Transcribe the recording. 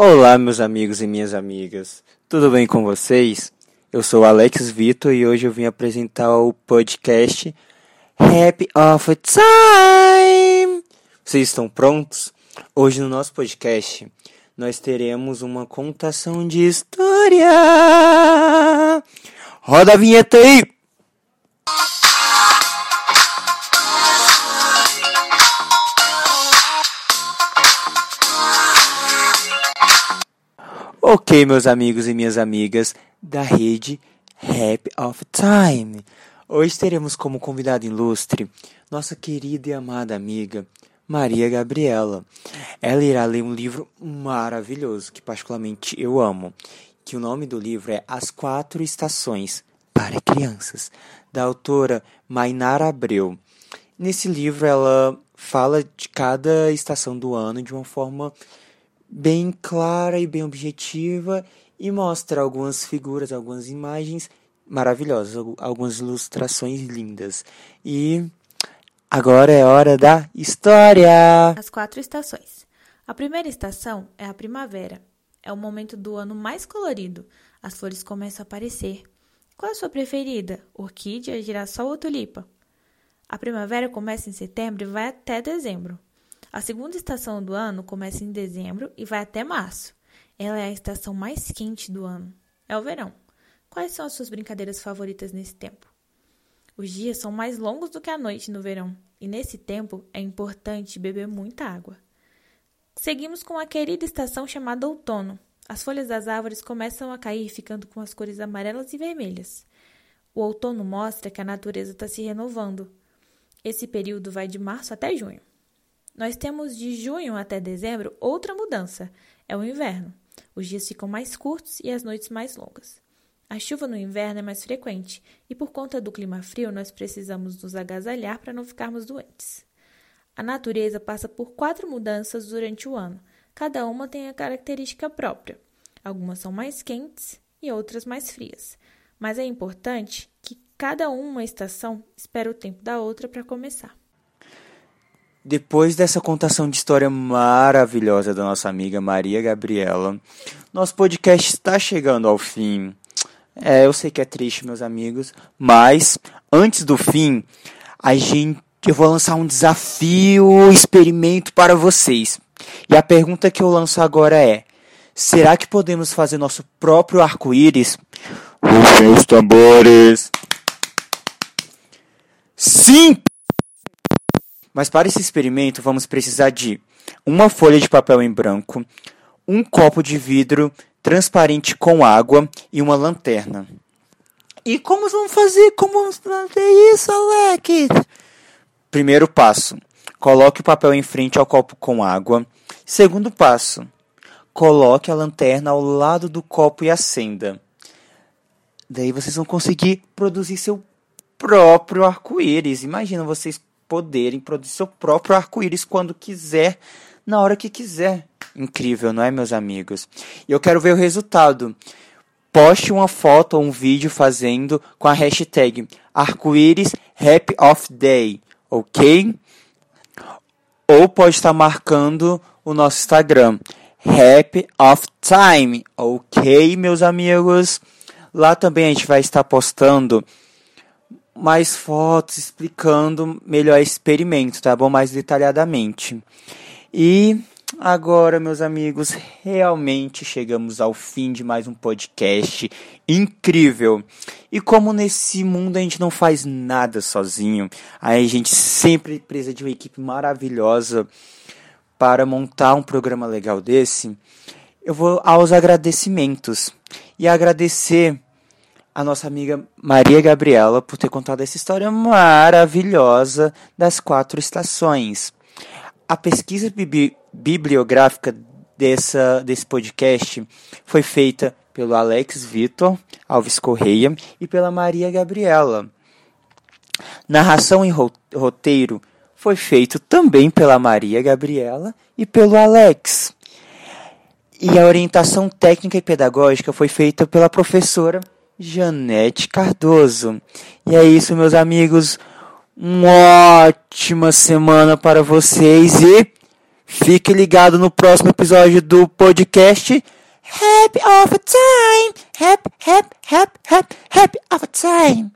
Olá, meus amigos e minhas amigas. Tudo bem com vocês? Eu sou Alex Vitor e hoje eu vim apresentar o podcast Happy of Time. Vocês estão prontos? Hoje no nosso podcast nós teremos uma contação de história. Roda a vinheta aí! Ok, meus amigos e minhas amigas da rede Happy of Time. Hoje teremos como convidada ilustre nossa querida e amada amiga Maria Gabriela. Ela irá ler um livro maravilhoso que particularmente eu amo, que o nome do livro é As Quatro Estações para Crianças, da autora Mainara Abreu. Nesse livro ela fala de cada estação do ano de uma forma bem clara e bem objetiva e mostra algumas figuras, algumas imagens maravilhosas, algumas ilustrações lindas. E agora é hora da história! As quatro estações. A primeira estação é a primavera. É o momento do ano mais colorido. As flores começam a aparecer. Qual é a sua preferida? Orquídea, girassol ou tulipa? A primavera começa em setembro e vai até dezembro. A segunda estação do ano começa em dezembro e vai até março. Ela é a estação mais quente do ano. É o verão. Quais são as suas brincadeiras favoritas nesse tempo? Os dias são mais longos do que a noite no verão, e nesse tempo é importante beber muita água. Seguimos com a querida estação chamada outono. As folhas das árvores começam a cair, ficando com as cores amarelas e vermelhas. O outono mostra que a natureza está se renovando. Esse período vai de março até junho. Nós temos de junho até dezembro outra mudança: é o inverno. Os dias ficam mais curtos e as noites mais longas. A chuva no inverno é mais frequente e, por conta do clima frio, nós precisamos nos agasalhar para não ficarmos doentes. A natureza passa por quatro mudanças durante o ano. Cada uma tem a característica própria. Algumas são mais quentes e outras mais frias. Mas é importante que cada uma estação espere o tempo da outra para começar. Depois dessa contação de história maravilhosa da nossa amiga Maria Gabriela, nosso podcast está chegando ao fim. É, eu sei que é triste, meus amigos, mas antes do fim, a gente eu vou lançar um desafio, experimento para vocês. E a pergunta que eu lanço agora é: será que podemos fazer nosso próprio arco-íris? Rufem os tambores. Sim! Mas para esse experimento vamos precisar de uma folha de papel em branco, um copo de vidro transparente com água e uma lanterna. E como vamos fazer? Como vamos fazer isso, Alex? Primeiro passo: coloque o papel em frente ao copo com água. Segundo passo: coloque a lanterna ao lado do copo e acenda. Daí vocês vão conseguir produzir seu próprio arco-íris. Imagina vocês poderem produzir seu próprio arco-íris quando quiser, na hora que quiser. Incrível, não é, meus amigos? E eu quero ver o resultado. Poste uma foto ou um vídeo fazendo com a hashtag arco-íris happy of day, ok? Ou pode estar marcando o nosso Instagram, happy of time, ok, meus amigos? Lá também a gente vai estar postando mais fotos explicando melhor experimento, tá bom? Mais detalhadamente. E agora, meus amigos, realmente chegamos ao fim de mais um podcast incrível. E como nesse mundo a gente não faz nada sozinho, a gente sempre precisa de uma equipe maravilhosa para montar um programa legal desse, eu vou aos agradecimentos. E agradecer a nossa amiga Maria Gabriela por ter contado essa história maravilhosa das quatro estações. A pesquisa bibli bibliográfica dessa, desse podcast foi feita pelo Alex Vitor Alves Correia e pela Maria Gabriela. Narração e roteiro foi feito também pela Maria Gabriela e pelo Alex. E a orientação técnica e pedagógica foi feita pela professora Janete Cardoso. E é isso, meus amigos. Uma ótima semana para vocês e Fique ligado no próximo episódio do podcast Happy of Time. Happy, happy, happy, happy, happy of Time.